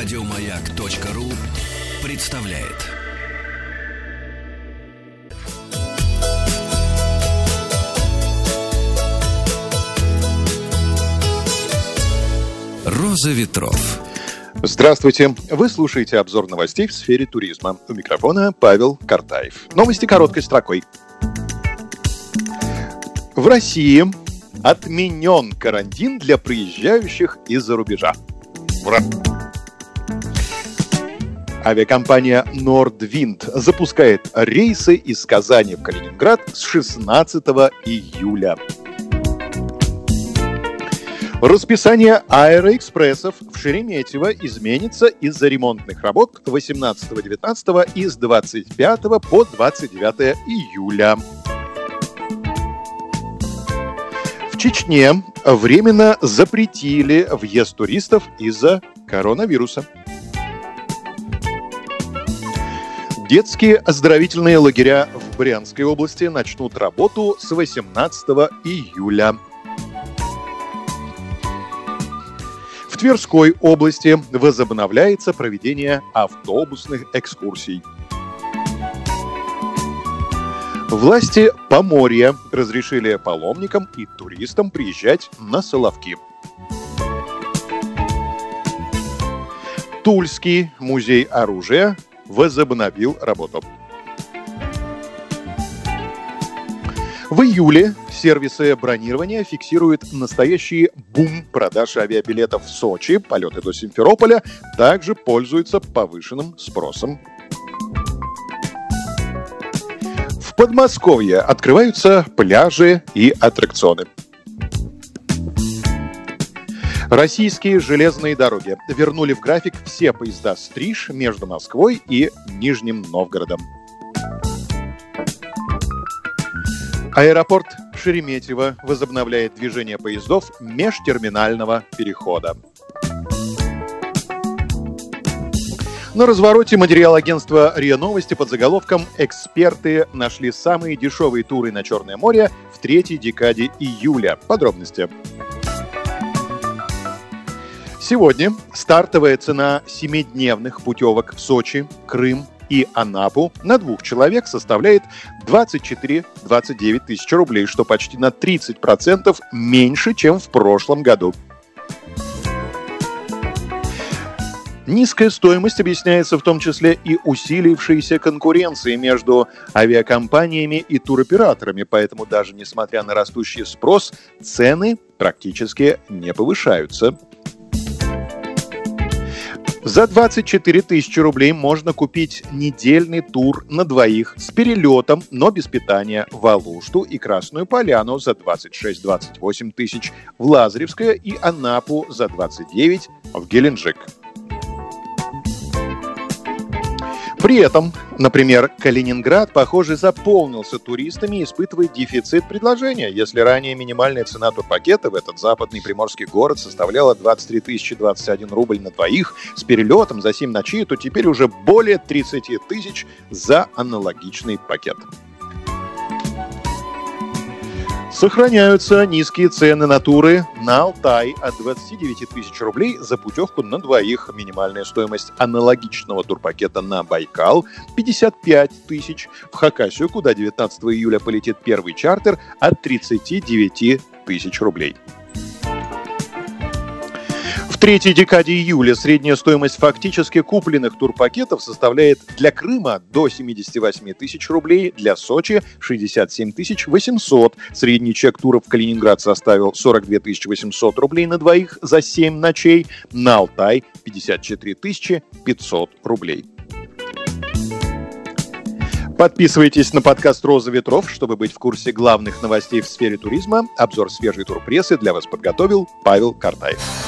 Радиомаяк.ру представляет. Роза ветров. Здравствуйте! Вы слушаете обзор новостей в сфере туризма. У микрофона Павел Картаев. Новости короткой строкой. В России отменен карантин для приезжающих из-за рубежа. Ура! Авиакомпания Nordwind запускает рейсы из Казани в Калининград с 16 июля. Расписание аэроэкспрессов в Шереметьево изменится из-за ремонтных работ 18-19 и с 25 по 29 июля. В Чечне временно запретили въезд туристов из-за коронавируса. Детские оздоровительные лагеря в Брянской области начнут работу с 18 июля. В Тверской области возобновляется проведение автобусных экскурсий. Власти Поморья разрешили паломникам и туристам приезжать на Соловки. Тульский музей оружия возобновил работу. В июле сервисы бронирования фиксируют настоящий бум продаж авиабилетов в Сочи. Полеты до Симферополя также пользуются повышенным спросом. В Подмосковье открываются пляжи и аттракционы. Российские железные дороги вернули в график все поезда «Стриж» между Москвой и Нижним Новгородом. Аэропорт Шереметьево возобновляет движение поездов межтерминального перехода. На развороте материал агентства РИА Новости под заголовком «Эксперты нашли самые дешевые туры на Черное море в третьей декаде июля». Подробности. Сегодня стартовая цена семидневных путевок в Сочи, Крым и Анапу на двух человек составляет 24-29 тысяч рублей, что почти на 30% меньше, чем в прошлом году. Низкая стоимость объясняется в том числе и усилившейся конкуренцией между авиакомпаниями и туроператорами, поэтому даже несмотря на растущий спрос, цены практически не повышаются. За 24 тысячи рублей можно купить недельный тур на двоих с перелетом, но без питания в Алушту и Красную Поляну за 26-28 тысяч, в Лазаревское и Анапу за 29 в Геленджик. При этом, например, Калининград, похоже, заполнился туристами и испытывает дефицит предложения. Если ранее минимальная цена турпакета в этот западный приморский город составляла 23 тысячи 21 рубль на двоих с перелетом за 7 ночей, то теперь уже более 30 тысяч за аналогичный пакет. Сохраняются низкие цены на туры на Алтай от 29 тысяч рублей за путевку на двоих. Минимальная стоимость аналогичного турпакета на Байкал 55 тысяч. В Хакасию, куда 19 июля полетит первый чартер, от 39 тысяч рублей. Третьей декаде июля средняя стоимость фактически купленных турпакетов составляет для Крыма до 78 тысяч рублей, для Сочи 67 тысяч 800. Средний чек туров в Калининград составил 42 тысячи 800 рублей на двоих за 7 ночей, на Алтай 54 тысячи 500 рублей. Подписывайтесь на подкаст «Роза ветров», чтобы быть в курсе главных новостей в сфере туризма. Обзор свежей турпрессы для вас подготовил Павел Картаев.